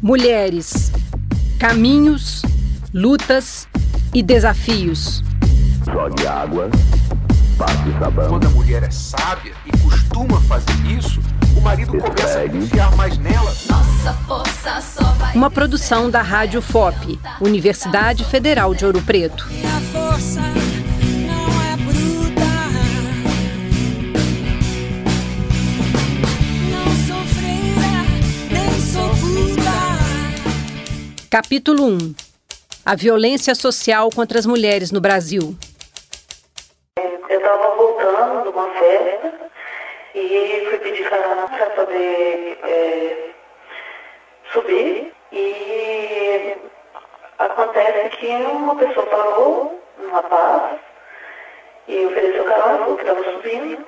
Mulheres, caminhos, lutas e desafios. Jogue água, passe sabão. Quando a mulher é sábia e costuma fazer isso, o marido começa a confiar mais nela. Nossa força só vai Uma produção da Rádio FOP, Universidade Federal de Ouro Preto. Capítulo 1 A violência social contra as mulheres no Brasil. Eu estava voltando de uma festa e fui pedir para poder é, subir. E acontece que uma pessoa parou, um rapaz, e ofereceu carona, falou que estava subindo.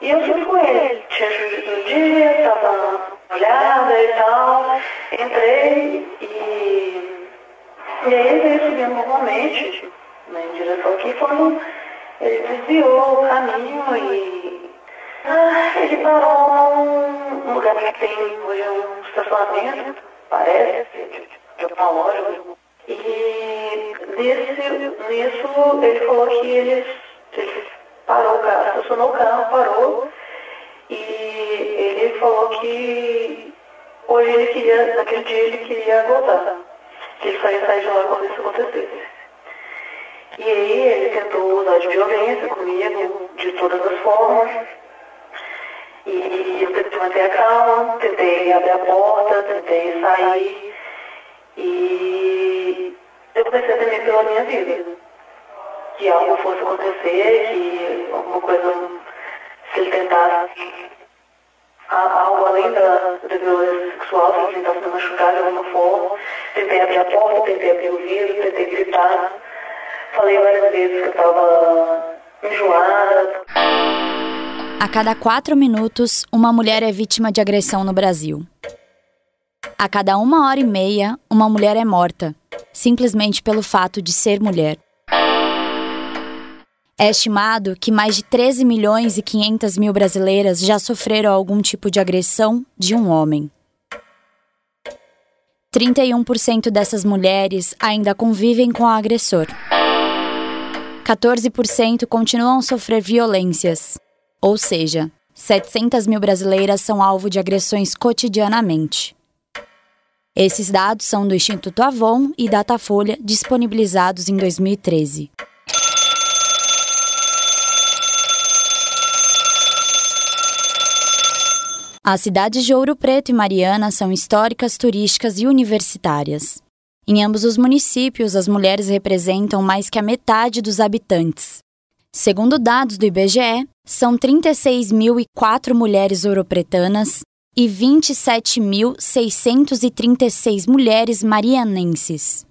E eu fui com ele. Tinha chovido no dia, estava olhada e tal. Entrei e, e aí ele veio subindo normalmente, né, em direção aqui, quando ele desviou o caminho e ah, ele parou num lugar que tem hoje um estacionamento, parece, de, uma loja. E nesse, nisso ele falou que ele, ele parou o carro, estacionou o carro, parou e ele falou que hoje ele queria, naquele dia ele queria voltar, que ele só sair de lá quando isso acontecesse. E aí ele tentou usar de violência comigo, de todas as formas. E eu tentei manter a calma, tentei abrir a porta, tentei sair. E eu comecei a temer pela minha vida. Que algo fosse acontecer, que alguma coisa, se ele tentasse algo além da, da violência sexual, se ele tentasse me machucar de alguma forma. Tentei abrir a porta, tentei abrir o vidro, tentei gritar. Falei várias vezes que eu estava enjoada. A cada quatro minutos, uma mulher é vítima de agressão no Brasil. A cada uma hora e meia, uma mulher é morta, simplesmente pelo fato de ser mulher. É estimado que mais de 13 milhões e 500 mil brasileiras já sofreram algum tipo de agressão de um homem. 31% dessas mulheres ainda convivem com o agressor. 14% continuam a sofrer violências, ou seja, 700 mil brasileiras são alvo de agressões cotidianamente. Esses dados são do Instituto Avon e Datafolha, disponibilizados em 2013. As cidades de Ouro Preto e Mariana são históricas, turísticas e universitárias. Em ambos os municípios, as mulheres representam mais que a metade dos habitantes. Segundo dados do IBGE, são 36.004 mulheres ouropretanas e 27.636 mulheres marianenses.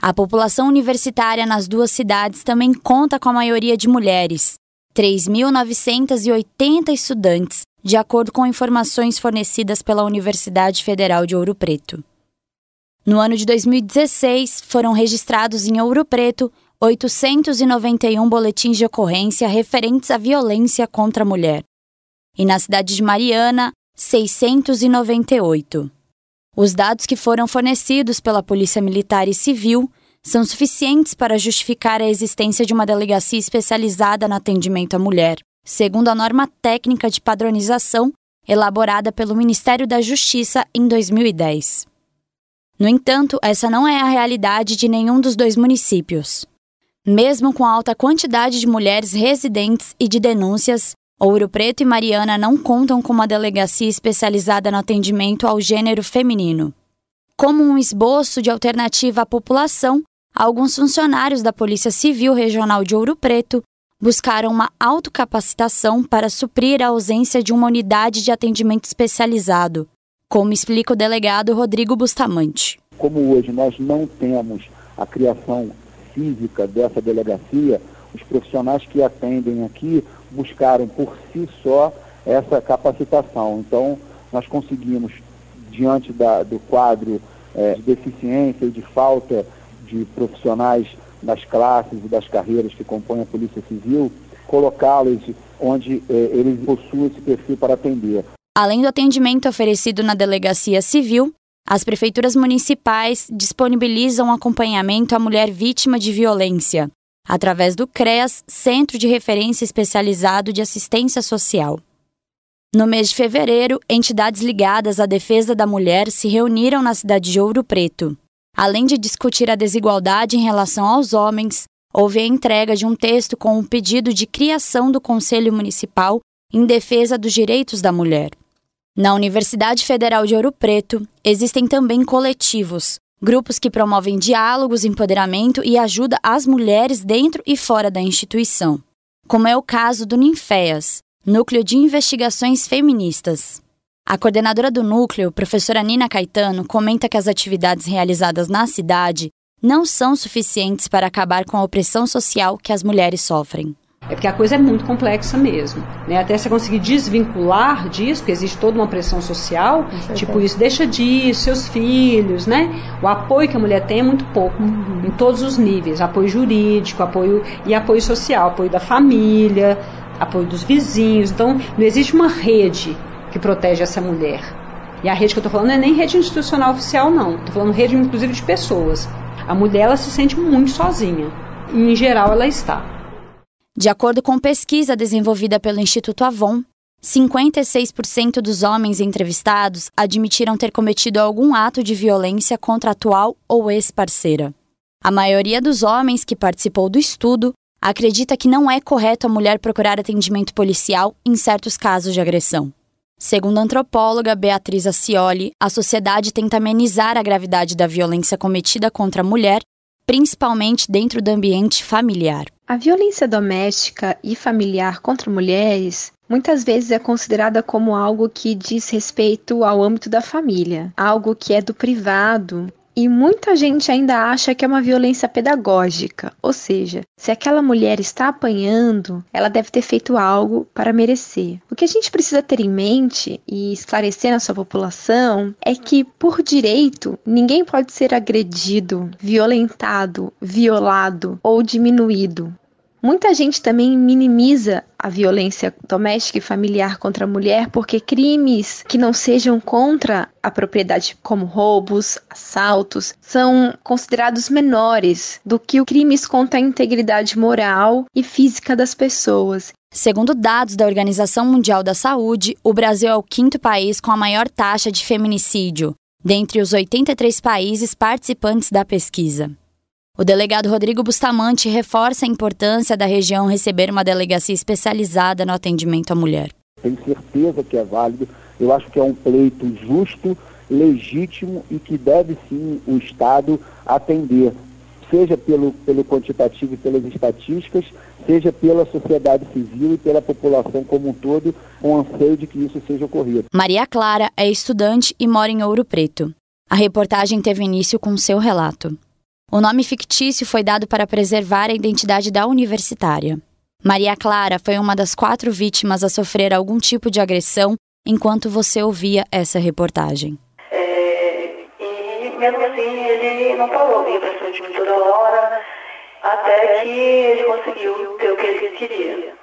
A população universitária nas duas cidades também conta com a maioria de mulheres, 3.980 estudantes, de acordo com informações fornecidas pela Universidade Federal de Ouro Preto. No ano de 2016, foram registrados em Ouro Preto 891 boletins de ocorrência referentes à violência contra a mulher, e na cidade de Mariana, 698. Os dados que foram fornecidos pela Polícia Militar e Civil são suficientes para justificar a existência de uma delegacia especializada no atendimento à mulher, segundo a norma técnica de padronização elaborada pelo Ministério da Justiça em 2010. No entanto, essa não é a realidade de nenhum dos dois municípios. Mesmo com a alta quantidade de mulheres residentes e de denúncias, Ouro Preto e Mariana não contam com uma delegacia especializada no atendimento ao gênero feminino. Como um esboço de alternativa à população, alguns funcionários da Polícia Civil Regional de Ouro Preto buscaram uma autocapacitação para suprir a ausência de uma unidade de atendimento especializado, como explica o delegado Rodrigo Bustamante. Como hoje nós não temos a criação física dessa delegacia, os profissionais que atendem aqui buscaram por si só essa capacitação. Então, nós conseguimos, diante da, do quadro é, de deficiência e de falta de profissionais das classes e das carreiras que compõem a Polícia Civil, colocá-los onde é, eles possuem esse perfil para atender. Além do atendimento oferecido na Delegacia Civil, as prefeituras municipais disponibilizam acompanhamento à mulher vítima de violência, através do CREAS, Centro de Referência Especializado de Assistência Social. No mês de fevereiro, entidades ligadas à defesa da mulher se reuniram na cidade de Ouro Preto. Além de discutir a desigualdade em relação aos homens, houve a entrega de um texto com um pedido de criação do Conselho Municipal em defesa dos direitos da mulher. Na Universidade Federal de Ouro Preto, existem também coletivos, grupos que promovem diálogos, empoderamento e ajuda às mulheres dentro e fora da instituição, como é o caso do Ninféas, Núcleo de Investigações Feministas. A coordenadora do núcleo, professora Nina Caetano, comenta que as atividades realizadas na cidade não são suficientes para acabar com a opressão social que as mulheres sofrem. É porque a coisa é muito complexa mesmo. Né? Até você conseguir desvincular disso, porque existe toda uma pressão social, tipo isso, deixa disso, seus filhos, né? O apoio que a mulher tem é muito pouco, uhum. em todos os níveis. Apoio jurídico, apoio e apoio social, apoio da família, apoio dos vizinhos. Então, não existe uma rede que protege essa mulher. E a rede que eu estou falando não é nem rede institucional oficial, não. Estou falando rede, inclusive, de pessoas. A mulher, ela se sente muito sozinha. E, em geral, ela está. De acordo com pesquisa desenvolvida pelo Instituto Avon, 56% dos homens entrevistados admitiram ter cometido algum ato de violência contra atual ou ex-parceira. A maioria dos homens que participou do estudo acredita que não é correto a mulher procurar atendimento policial em certos casos de agressão. Segundo a antropóloga Beatriz Acioli, a sociedade tenta amenizar a gravidade da violência cometida contra a mulher, principalmente dentro do ambiente familiar. A violência doméstica e familiar contra mulheres muitas vezes é considerada como algo que diz respeito ao âmbito da família, algo que é do privado. E muita gente ainda acha que é uma violência pedagógica, ou seja, se aquela mulher está apanhando, ela deve ter feito algo para merecer. O que a gente precisa ter em mente e esclarecer na sua população é que, por direito, ninguém pode ser agredido, violentado, violado ou diminuído. Muita gente também minimiza a violência doméstica e familiar contra a mulher porque crimes que não sejam contra a propriedade, como roubos, assaltos, são considerados menores do que crimes contra a integridade moral e física das pessoas. Segundo dados da Organização Mundial da Saúde, o Brasil é o quinto país com a maior taxa de feminicídio, dentre os 83 países participantes da pesquisa. O delegado Rodrigo Bustamante reforça a importância da região receber uma delegacia especializada no atendimento à mulher. Tenho certeza que é válido. Eu acho que é um pleito justo, legítimo e que deve sim o Estado atender, seja pelo, pelo quantitativo e pelas estatísticas, seja pela sociedade civil e pela população como um todo, com anseio de que isso seja ocorrido. Maria Clara é estudante e mora em Ouro Preto. A reportagem teve início com seu relato. O nome fictício foi dado para preservar a identidade da universitária. Maria Clara foi uma das quatro vítimas a sofrer algum tipo de agressão enquanto você ouvia essa reportagem. É, e mesmo assim ele não vinha para cima de mim toda hora, até que ele conseguiu ter o que ele queria.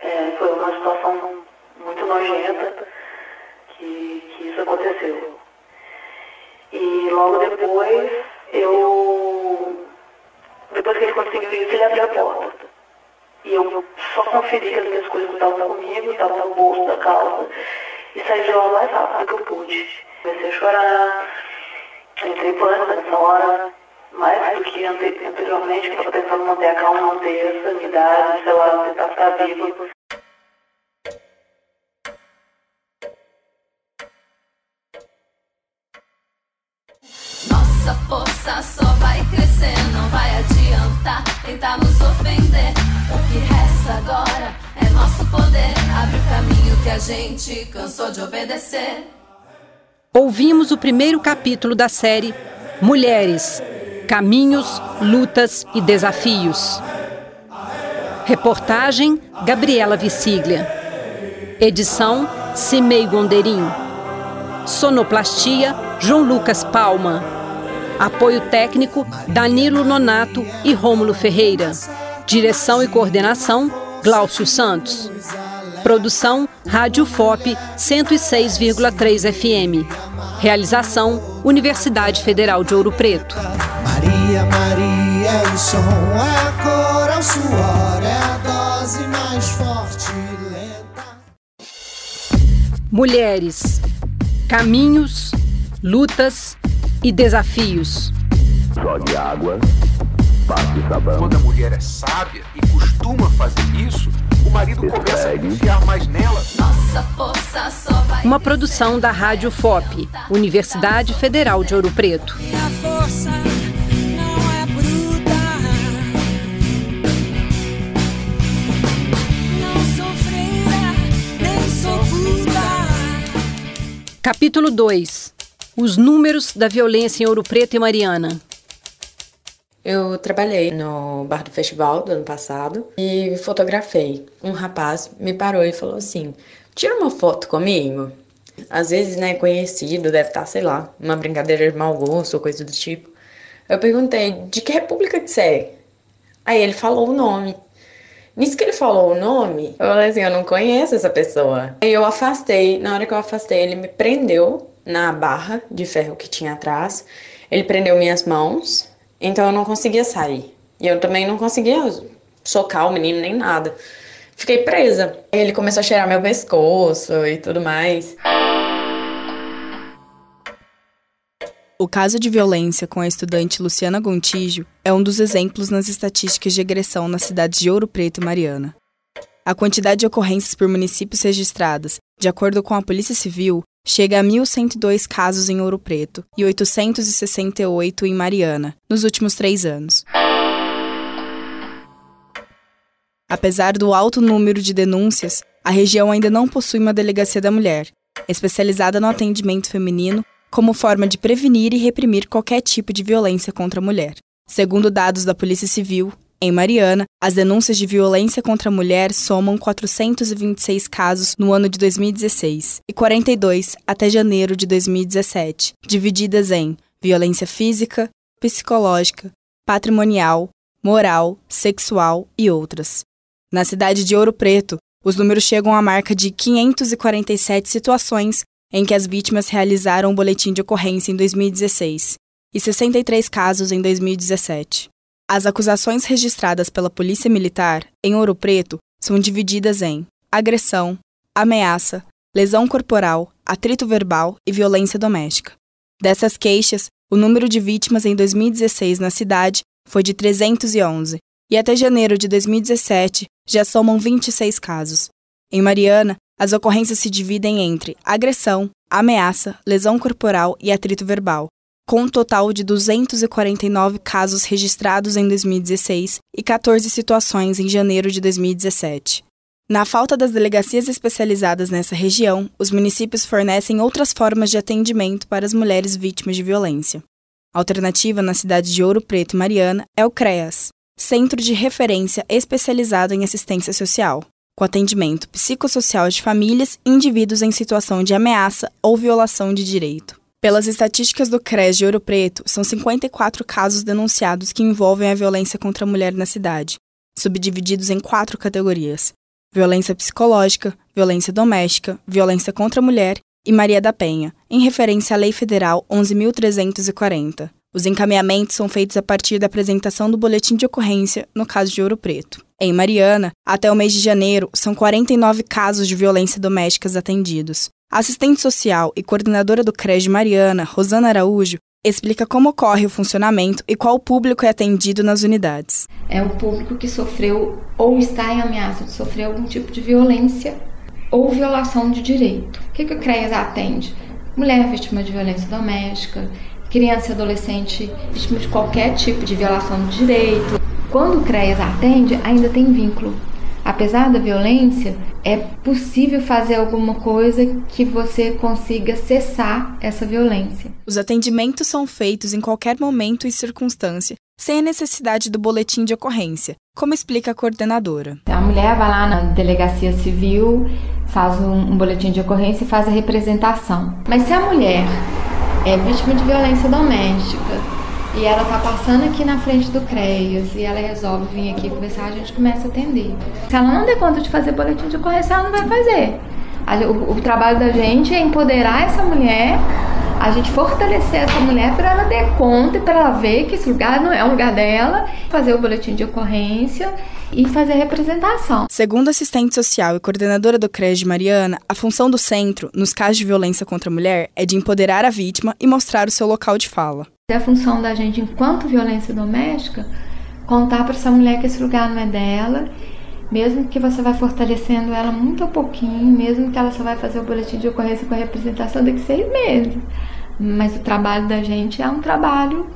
É, foi uma situação muito nojenta que, que isso aconteceu. E logo depois eu. Depois que ele conseguiu isso, ele abriu a porta. E eu só conferi que as minhas coisas estavam comigo, estavam no bolso da calça, e saí de lá mais rápido que eu pude. Comecei a chorar, entrei em pânico nessa hora, mais do que anteriormente, que eu estava tentando manter a calma, manter a sanidade, sei lá, tentar ficar viva. Poder. Abre o caminho que a gente cansou de obedecer. Ouvimos o primeiro capítulo da série Mulheres, Caminhos, Lutas e Desafios. Reportagem Gabriela Viciglia. Edição Cimei Gonderim. Sonoplastia João Lucas Palma. Apoio técnico Danilo Nonato e Rômulo Ferreira. Direção e coordenação Gláucio Santos. Produção Rádio FOP 106,3 FM. Realização Universidade Federal de Ouro Preto. Maria, Maria, é o som, é a cor, é o suor, é a dose mais forte e lenta. Mulheres, caminhos, lutas e desafios. Jogue água. Quando a mulher é sábia e costuma fazer isso, o marido começa a confiar mais nela. Nossa força só vai Uma produção da Rádio FOP, Universidade Federal de Ouro Preto. Minha força não é bruta. Não sou freira, nem sou puta. Capítulo 2. Os números da violência em Ouro Preto e Mariana. Eu trabalhei no bar do festival do ano passado e fotografei. Um rapaz me parou e falou assim: tira uma foto comigo. Às vezes, né, conhecido, deve estar, sei lá, uma brincadeira de mau gosto ou coisa do tipo. Eu perguntei: de que república que você é? Aí ele falou o nome. Nisso que ele falou o nome, eu falei assim: eu não conheço essa pessoa. Aí eu afastei. Na hora que eu afastei, ele me prendeu na barra de ferro que tinha atrás. Ele prendeu minhas mãos então eu não conseguia sair. E eu também não conseguia socar o menino nem nada. Fiquei presa. Ele começou a cheirar meu pescoço e tudo mais. O caso de violência com a estudante Luciana Gontijo é um dos exemplos nas estatísticas de agressão nas cidades de Ouro Preto e Mariana. A quantidade de ocorrências por municípios registradas, de acordo com a Polícia Civil, chega a 1.102 casos em Ouro Preto e 868 em Mariana, nos últimos três anos. Apesar do alto número de denúncias, a região ainda não possui uma delegacia da mulher, especializada no atendimento feminino, como forma de prevenir e reprimir qualquer tipo de violência contra a mulher. Segundo dados da Polícia Civil, em Mariana, as denúncias de violência contra a mulher somam 426 casos no ano de 2016 e 42 até janeiro de 2017, divididas em violência física, psicológica, patrimonial, moral, sexual e outras. Na cidade de Ouro Preto, os números chegam à marca de 547 situações em que as vítimas realizaram um boletim de ocorrência em 2016 e 63 casos em 2017. As acusações registradas pela Polícia Militar em Ouro Preto são divididas em agressão, ameaça, lesão corporal, atrito verbal e violência doméstica. Dessas queixas, o número de vítimas em 2016 na cidade foi de 311 e até janeiro de 2017 já somam 26 casos. Em Mariana, as ocorrências se dividem entre agressão, ameaça, lesão corporal e atrito verbal, com um total de 249 casos registrados em 2016 e 14 situações em janeiro de 2017. Na falta das delegacias especializadas nessa região, os municípios fornecem outras formas de atendimento para as mulheres vítimas de violência. A alternativa na cidade de Ouro Preto e Mariana é o CREAS, Centro de Referência Especializado em Assistência Social, com atendimento psicossocial de famílias e indivíduos em situação de ameaça ou violação de direito. Pelas estatísticas do CRES de Ouro Preto, são 54 casos denunciados que envolvem a violência contra a mulher na cidade, subdivididos em quatro categorias: violência psicológica, violência doméstica, violência contra a mulher e Maria da Penha, em referência à Lei Federal 11.340. Os encaminhamentos são feitos a partir da apresentação do boletim de ocorrência no caso de Ouro Preto. Em Mariana, até o mês de janeiro, são 49 casos de violência domésticas atendidos. A assistente social e coordenadora do CRES de Mariana, Rosana Araújo, explica como ocorre o funcionamento e qual público é atendido nas unidades. É o público que sofreu ou está em ameaça de sofrer algum tipo de violência ou violação de direito. O que, que o CREAS atende? Mulher vítima de violência doméstica, criança e adolescente vítima de qualquer tipo de violação de direito. Quando o CREAS atende, ainda tem vínculo. Apesar da violência, é possível fazer alguma coisa que você consiga cessar essa violência. Os atendimentos são feitos em qualquer momento e circunstância, sem a necessidade do boletim de ocorrência, como explica a coordenadora. A mulher vai lá na delegacia civil, faz um, um boletim de ocorrência e faz a representação. Mas se a mulher é vítima de violência doméstica e ela tá passando aqui na frente do CREAS e ela resolve vir aqui conversar, a gente começa a atender. Se ela não der conta de fazer boletim de ocorrência, ela não vai fazer. O, o trabalho da gente é empoderar essa mulher a gente fortalecer essa mulher para ela ter conta e para ela ver que esse lugar não é o lugar dela, fazer o boletim de ocorrência e fazer a representação. Segundo assistente social e coordenadora do CRES de Mariana, a função do centro, nos casos de violência contra a mulher, é de empoderar a vítima e mostrar o seu local de fala. É a função da gente, enquanto violência doméstica, contar para essa mulher que esse lugar não é dela mesmo que você vai fortalecendo ela muito a pouquinho, mesmo que ela só vai fazer o boletim de ocorrência com a representação daqui seis meses. Mas o trabalho da gente é um trabalho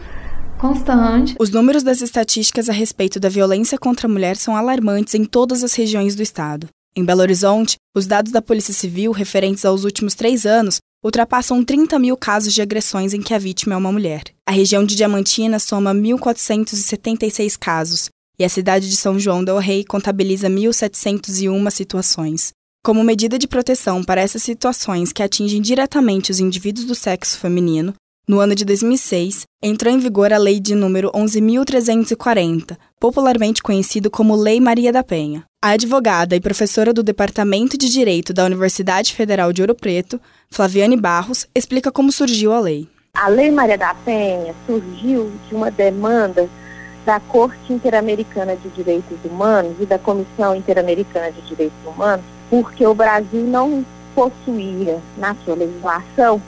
constante. Os números das estatísticas a respeito da violência contra a mulher são alarmantes em todas as regiões do estado. Em Belo Horizonte, os dados da Polícia Civil referentes aos últimos três anos ultrapassam 30 mil casos de agressões em que a vítima é uma mulher. A região de Diamantina soma 1.476 casos, e a cidade de São João del Rei contabiliza 1.701 situações. Como medida de proteção para essas situações que atingem diretamente os indivíduos do sexo feminino, no ano de 2006, entrou em vigor a Lei de número 11.340, popularmente conhecido como Lei Maria da Penha. A advogada e professora do Departamento de Direito da Universidade Federal de Ouro Preto, Flaviane Barros, explica como surgiu a lei. A Lei Maria da Penha surgiu de uma demanda da Corte Interamericana de Direitos Humanos e da Comissão Interamericana de Direitos Humanos, porque o Brasil não possuía na sua legislação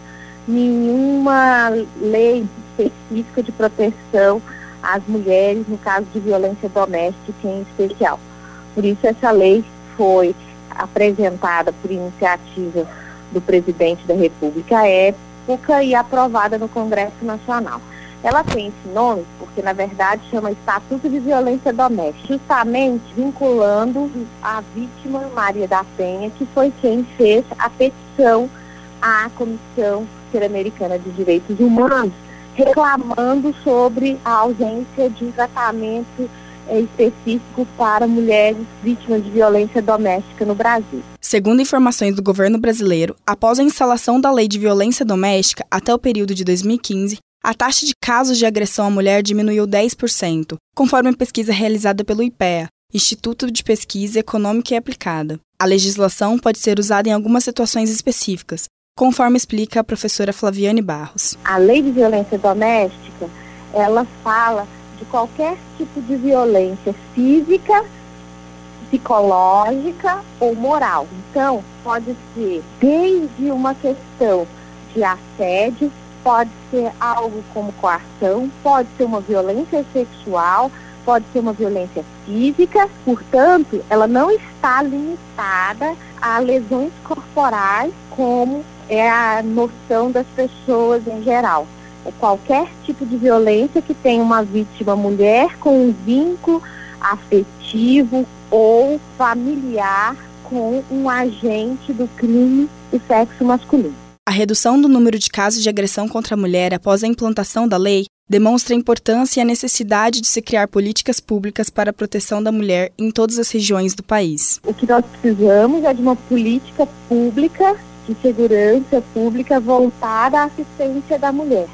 nenhuma lei específica de proteção às mulheres no caso de violência doméstica em especial. Por isso essa lei foi apresentada por iniciativa do presidente da República à época e aprovada no Congresso Nacional. Ela tem esse nome porque, na verdade, chama Estatuto de Violência Doméstica, justamente vinculando a vítima Maria da Penha, que foi quem fez a petição à Comissão Interamericana de Direitos Humanos, reclamando sobre a ausência de um tratamento é, específico para mulheres vítimas de violência doméstica no Brasil. Segundo informações do governo brasileiro, após a instalação da Lei de Violência Doméstica até o período de 2015, a taxa de casos de agressão à mulher diminuiu 10%, conforme pesquisa realizada pelo IPEA, Instituto de Pesquisa Econômica e Aplicada. A legislação pode ser usada em algumas situações específicas, conforme explica a professora Flaviane Barros. A lei de violência doméstica, ela fala de qualquer tipo de violência física, psicológica ou moral. Então, pode ser desde uma questão de assédio, pode ser algo como coação, pode ser uma violência sexual, pode ser uma violência física, portanto, ela não está limitada a lesões corporais, como é a noção das pessoas em geral. É qualquer tipo de violência que tenha uma vítima mulher com um vínculo afetivo ou familiar com um agente do crime do sexo masculino. A redução do número de casos de agressão contra a mulher após a implantação da lei demonstra a importância e a necessidade de se criar políticas públicas para a proteção da mulher em todas as regiões do país. O que nós precisamos é de uma política pública de segurança pública voltada à assistência da mulher.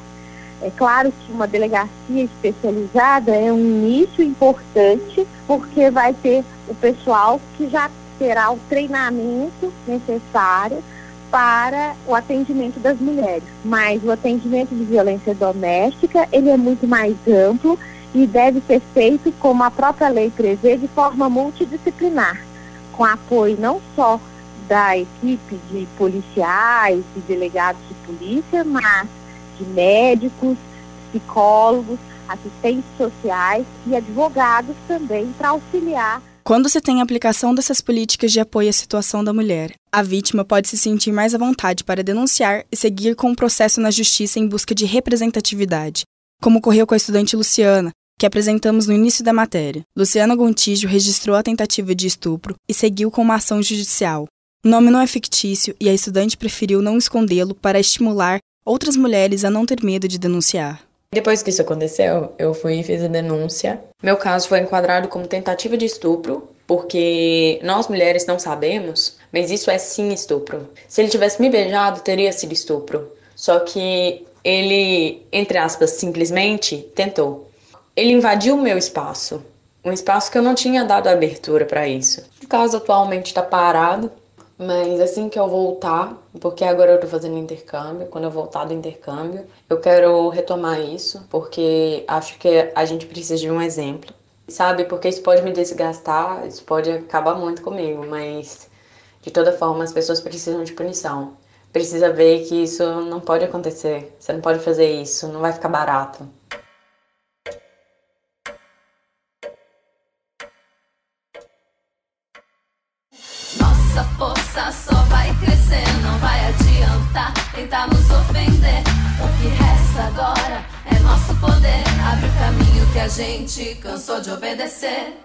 É claro que uma delegacia especializada é um início importante, porque vai ter o pessoal que já terá o treinamento necessário para o atendimento das mulheres. Mas o atendimento de violência doméstica, ele é muito mais amplo e deve ser feito, como a própria lei prevê, de forma multidisciplinar, com apoio não só da equipe de policiais e delegados de polícia, mas de médicos, psicólogos, assistentes sociais e advogados também para auxiliar quando se tem a aplicação dessas políticas de apoio à situação da mulher, a vítima pode se sentir mais à vontade para denunciar e seguir com o processo na justiça em busca de representatividade, como ocorreu com a estudante Luciana, que apresentamos no início da matéria. Luciana Gontijo registrou a tentativa de estupro e seguiu com uma ação judicial. O nome não é fictício e a estudante preferiu não escondê-lo para estimular outras mulheres a não ter medo de denunciar. Depois que isso aconteceu, eu fui e fiz a denúncia. Meu caso foi enquadrado como tentativa de estupro, porque nós mulheres não sabemos, mas isso é sim estupro. Se ele tivesse me beijado, teria sido estupro. Só que ele, entre aspas, simplesmente tentou. Ele invadiu o meu espaço, um espaço que eu não tinha dado abertura para isso. O caso atualmente está parado, mas assim que eu voltar, porque agora eu tô fazendo intercâmbio, quando eu voltar do intercâmbio, eu quero retomar isso, porque acho que a gente precisa de um exemplo, sabe? Porque isso pode me desgastar, isso pode acabar muito comigo, mas de toda forma as pessoas precisam de punição. Precisa ver que isso não pode acontecer, você não pode fazer isso, não vai ficar barato. Tentar nos ofender. O que resta agora é nosso poder. Abre o caminho que a gente cansou de obedecer.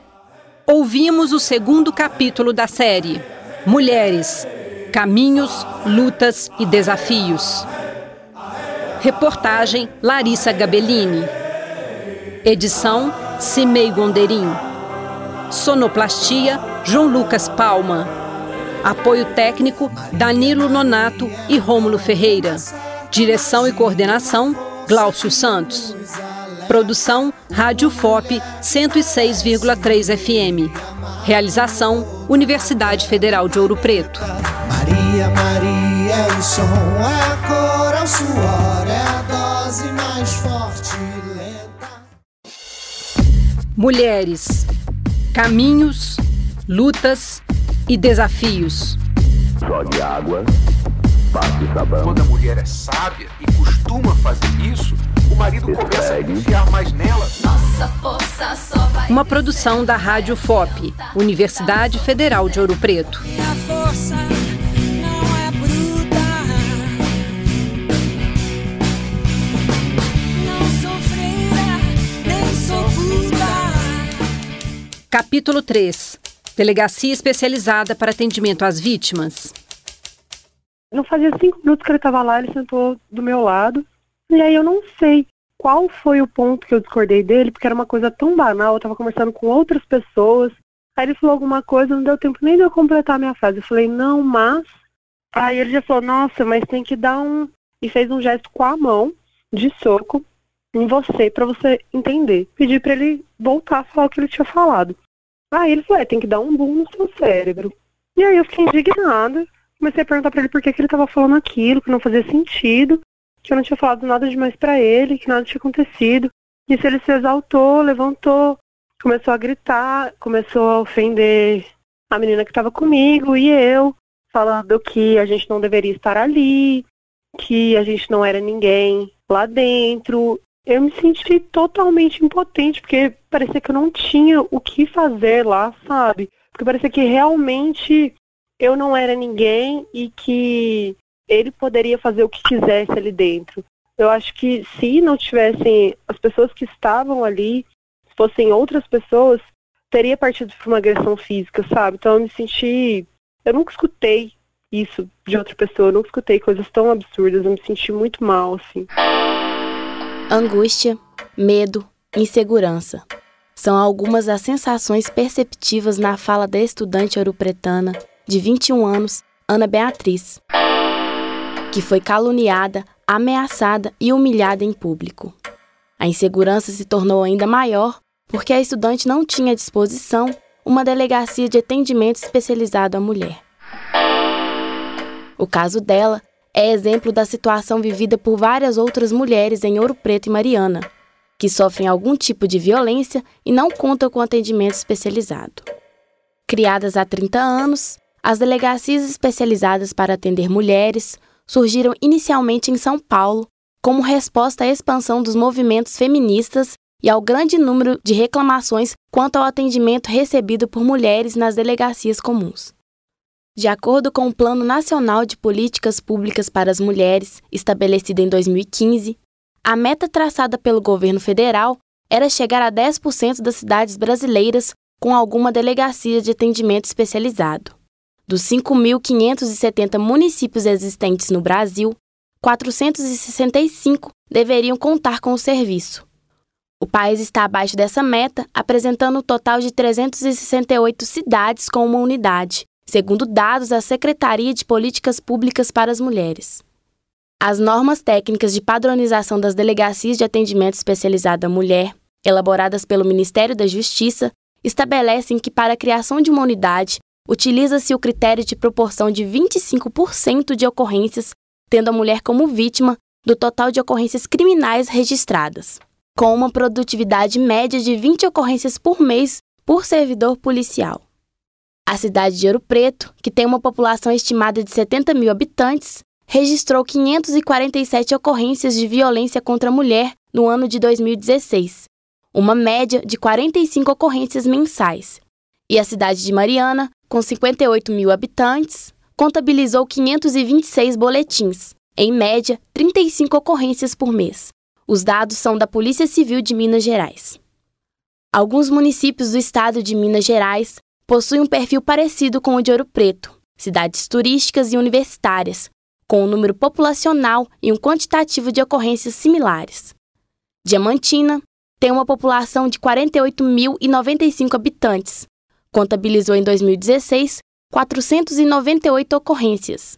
Ouvimos o segundo capítulo da série Mulheres, Caminhos, Lutas e Desafios. Reportagem Larissa Gabellini. Edição Cimei Gonderim. Sonoplastia João Lucas Palma. Apoio técnico Danilo Nonato e Rômulo Ferreira. Direção e coordenação Glaucio Santos. Produção Rádio FOP 106,3 FM. Realização Universidade Federal de Ouro Preto. Maria, Maria é o som, é a cor, é o suor, é a dose mais forte e lenta. Mulheres, caminhos, lutas e desafios. Jogue água, passe sabão. Quando a mulher é sábia e costuma fazer isso, o marido começa a confiar mais nela. Nossa força só vai Uma produção da Rádio FOP, Universidade Federal de Ouro Preto. a força não é. Capítulo 3. Delegacia especializada para atendimento às vítimas. Não fazia cinco minutos que ele estava lá, ele sentou do meu lado. E aí eu não sei qual foi o ponto que eu discordei dele, porque era uma coisa tão banal, eu estava conversando com outras pessoas. Aí ele falou alguma coisa, não deu tempo nem de eu completar a minha frase. Eu falei, não, mas. Aí ele já falou, nossa, mas tem que dar um. E fez um gesto com a mão, de soco, em você, para você entender. Pedi para ele voltar a falar o que ele tinha falado. Aí ele falou, é, tem que dar um boom no seu cérebro. E aí eu fiquei indignada. Comecei a perguntar pra ele por que, que ele tava falando aquilo, que não fazia sentido, que eu não tinha falado nada demais pra ele, que nada tinha acontecido. Nisso ele se exaltou, levantou, começou a gritar, começou a ofender a menina que tava comigo e eu, falando que a gente não deveria estar ali, que a gente não era ninguém lá dentro. Eu me senti totalmente impotente, porque parecia que eu não tinha o que fazer lá, sabe? Porque parecia que realmente eu não era ninguém e que ele poderia fazer o que quisesse ali dentro. Eu acho que se não tivessem as pessoas que estavam ali, se fossem outras pessoas, teria partido para uma agressão física, sabe? Então eu me senti. Eu nunca escutei isso de outra pessoa, eu nunca escutei coisas tão absurdas, eu me senti muito mal, assim. Angústia, medo, insegurança. São algumas das sensações perceptivas na fala da estudante ouropretana de 21 anos, Ana Beatriz, que foi caluniada, ameaçada e humilhada em público. A insegurança se tornou ainda maior porque a estudante não tinha à disposição uma delegacia de atendimento especializado à mulher. O caso dela é exemplo da situação vivida por várias outras mulheres em Ouro Preto e Mariana, que sofrem algum tipo de violência e não contam com atendimento especializado. Criadas há 30 anos, as delegacias especializadas para atender mulheres surgiram inicialmente em São Paulo como resposta à expansão dos movimentos feministas e ao grande número de reclamações quanto ao atendimento recebido por mulheres nas delegacias comuns. De acordo com o Plano Nacional de Políticas Públicas para as Mulheres, estabelecido em 2015, a meta traçada pelo governo federal era chegar a 10% das cidades brasileiras com alguma delegacia de atendimento especializado. Dos 5.570 municípios existentes no Brasil, 465 deveriam contar com o serviço. O país está abaixo dessa meta, apresentando um total de 368 cidades com uma unidade, segundo dados da Secretaria de Políticas Públicas para as Mulheres. As normas técnicas de padronização das delegacias de atendimento especializado à mulher, elaboradas pelo Ministério da Justiça, estabelecem que para a criação de uma unidade, utiliza-se o critério de proporção de 25% de ocorrências, tendo a mulher como vítima do total de ocorrências criminais registradas, com uma produtividade média de 20 ocorrências por mês por servidor policial. A cidade de Ouro Preto, que tem uma população estimada de 70 mil habitantes, registrou 547 ocorrências de violência contra a mulher no ano de 2016, uma média de 45 ocorrências mensais. E a cidade de Mariana, com 58 mil habitantes, contabilizou 526 boletins, em média 35 ocorrências por mês. Os dados são da Polícia Civil de Minas Gerais. Alguns municípios do estado de Minas Gerais possuem um perfil parecido com o de Ouro Preto, cidades turísticas e universitárias, com um número populacional e um quantitativo de ocorrências similares. Diamantina tem uma população de 48.095 habitantes, contabilizou em 2016 498 ocorrências.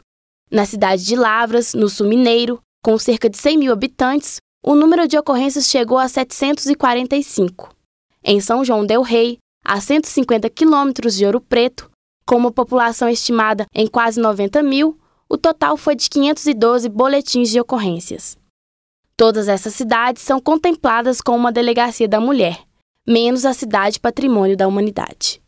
Na cidade de Lavras, no Sul Mineiro, com cerca de 100 mil habitantes, o número de ocorrências chegou a 745. Em São João del Rei, a 150 quilômetros de Ouro Preto, com uma população estimada em quase 90 mil, o total foi de 512 boletins de ocorrências. Todas essas cidades são contempladas com uma delegacia da mulher, menos a cidade Patrimônio da Humanidade.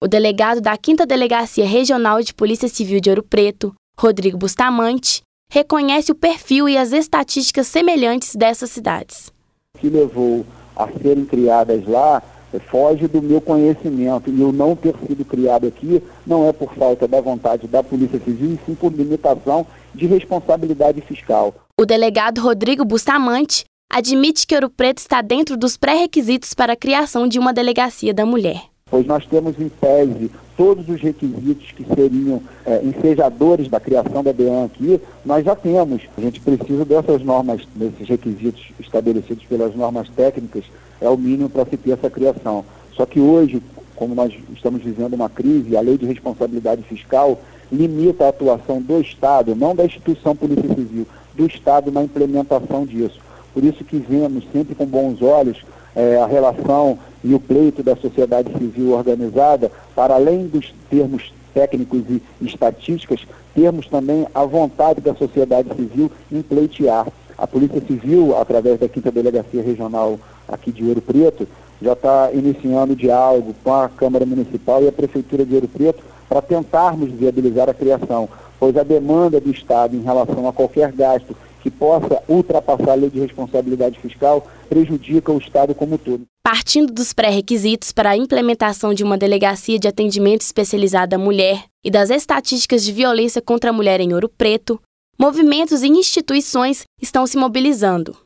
O delegado da 5 Delegacia Regional de Polícia Civil de Ouro Preto, Rodrigo Bustamante, reconhece o perfil e as estatísticas semelhantes dessas cidades. O que levou a serem criadas lá foge do meu conhecimento e eu não ter sido criado aqui não é por falta da vontade da Polícia Civil, e sim por limitação de responsabilidade fiscal. O delegado Rodrigo Bustamante admite que Ouro Preto está dentro dos pré-requisitos para a criação de uma delegacia da mulher. Pois nós temos em tese todos os requisitos que seriam é, ensejadores da criação da DEAN aqui, nós já temos. A gente precisa dessas normas, desses requisitos estabelecidos pelas normas técnicas, é o mínimo para se ter essa criação. Só que hoje, como nós estamos vivendo uma crise, a lei de responsabilidade fiscal limita a atuação do Estado, não da instituição Polícia Civil, do Estado na implementação disso. Por isso que vemos sempre com bons olhos é, a relação e o pleito da sociedade civil organizada, para além dos termos técnicos e estatísticas, termos também a vontade da sociedade civil em pleitear. A Polícia Civil, através da Quinta Delegacia Regional aqui de Ouro Preto, já está iniciando diálogo com a Câmara Municipal e a Prefeitura de Ouro Preto para tentarmos viabilizar a criação, pois a demanda do Estado em relação a qualquer gasto que possa ultrapassar a lei de responsabilidade fiscal prejudica o Estado como um todo. Partindo dos pré-requisitos para a implementação de uma delegacia de atendimento especializada à mulher e das estatísticas de violência contra a mulher em Ouro Preto, movimentos e instituições estão se mobilizando.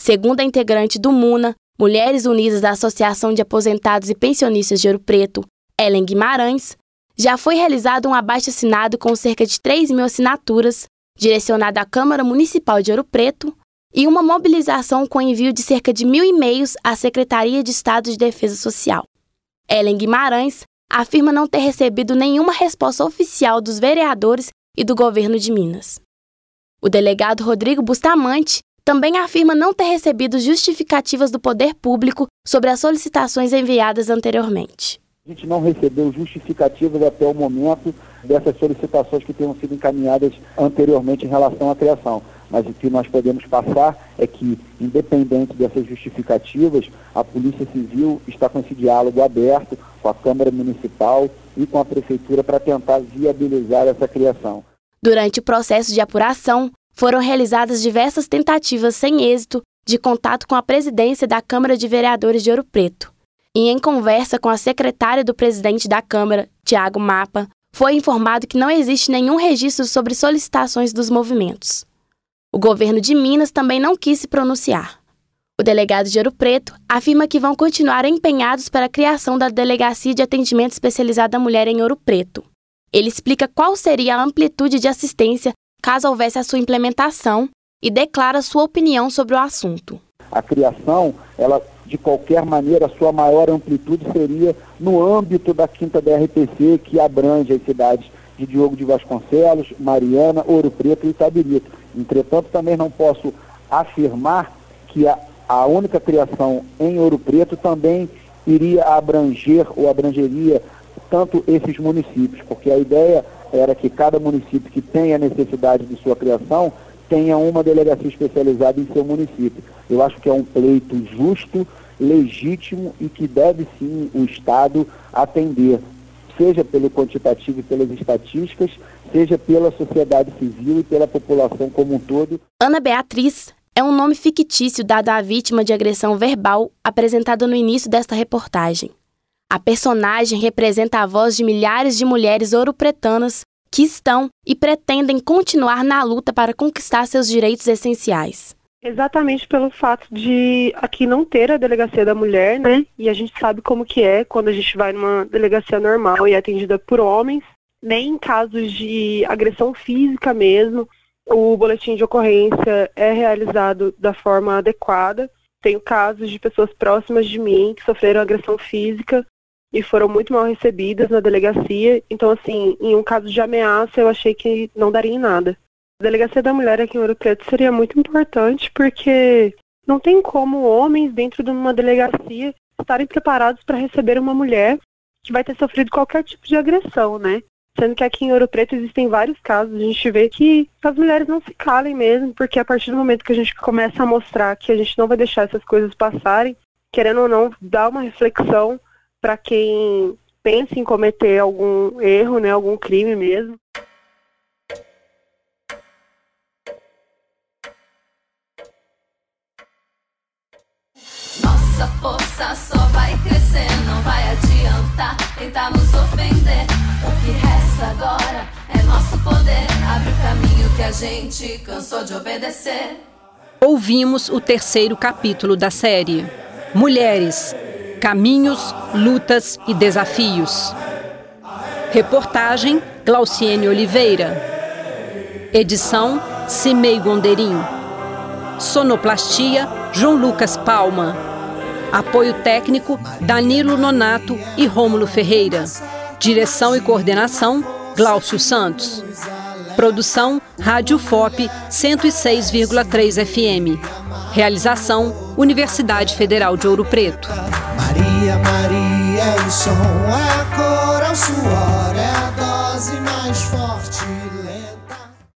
Segundo a integrante do MUNA, Mulheres Unidas da Associação de Aposentados e Pensionistas de Ouro Preto, Ellen Guimarães, já foi realizado um abaixo-assinado com cerca de 3 mil assinaturas, direcionado à Câmara Municipal de Ouro Preto, e uma mobilização com envio de cerca de mil e-mails à Secretaria de Estado de Defesa Social. Ellen Guimarães afirma não ter recebido nenhuma resposta oficial dos vereadores e do governo de Minas. O delegado Rodrigo Bustamante também afirma não ter recebido justificativas do poder público sobre as solicitações enviadas anteriormente. A gente não recebeu justificativas até o momento dessas solicitações que tenham sido encaminhadas anteriormente em relação à criação. Mas o que nós podemos passar é que, independente dessas justificativas, a Polícia Civil está com esse diálogo aberto com a Câmara Municipal e com a Prefeitura para tentar viabilizar essa criação. Durante o processo de apuração, foram realizadas diversas tentativas sem êxito de contato com a presidência da Câmara de Vereadores de Ouro Preto e em conversa com a secretária do presidente da Câmara, Tiago Mapa, foi informado que não existe nenhum registro sobre solicitações dos movimentos. O governo de Minas também não quis se pronunciar. O delegado de Ouro Preto afirma que vão continuar empenhados para a criação da Delegacia de Atendimento Especializado à Mulher em Ouro Preto. Ele explica qual seria a amplitude de assistência caso houvesse a sua implementação e declara sua opinião sobre o assunto. A criação, ela de qualquer maneira, a sua maior amplitude seria no âmbito da quinta DRPC, que abrange as cidades de Diogo de Vasconcelos, Mariana, Ouro Preto e Itabirito. Entretanto, também não posso afirmar que a, a única criação em Ouro Preto também iria abranger ou abrangeria tanto esses municípios, porque a ideia era que cada município que tenha necessidade de sua criação tenha uma delegacia especializada em seu município. Eu acho que é um pleito justo, legítimo e que deve sim o Estado atender, seja pelo quantitativo e pelas estatísticas, seja pela sociedade civil e pela população como um todo. Ana Beatriz é um nome fictício dado à vítima de agressão verbal apresentada no início desta reportagem. A personagem representa a voz de milhares de mulheres ouropretanas que estão e pretendem continuar na luta para conquistar seus direitos essenciais. Exatamente pelo fato de aqui não ter a delegacia da mulher, né? E a gente sabe como que é quando a gente vai numa delegacia normal e é atendida por homens, nem em casos de agressão física mesmo, o boletim de ocorrência é realizado da forma adequada. Tenho casos de pessoas próximas de mim que sofreram agressão física e foram muito mal recebidas na delegacia. Então, assim, em um caso de ameaça, eu achei que não daria em nada. A delegacia da mulher aqui em Ouro Preto seria muito importante porque não tem como homens dentro de uma delegacia estarem preparados para receber uma mulher que vai ter sofrido qualquer tipo de agressão, né? Sendo que aqui em Ouro Preto existem vários casos, a gente vê que as mulheres não se calem mesmo, porque a partir do momento que a gente começa a mostrar que a gente não vai deixar essas coisas passarem, querendo ou não, dá uma reflexão para quem pensa em cometer algum erro, né, algum crime mesmo. Nossa força só vai crescer, não vai adiantar tentar nos ofender. O que resta agora é nosso poder. Abre o caminho que a gente cansou de obedecer. Ouvimos o terceiro capítulo da série Mulheres, Caminhos, Lutas e Desafios. Reportagem Glauciene Oliveira. Edição Cimei Gonderim. Sonoplastia João Lucas Palma. Apoio técnico Danilo Nonato e Rômulo Ferreira. Direção e coordenação Glaucio Santos. Produção Rádio FOP 106,3 FM. Realização Universidade Federal de Ouro Preto. Maria, Maria, o som, a cor, o suor, é a dose mais forte.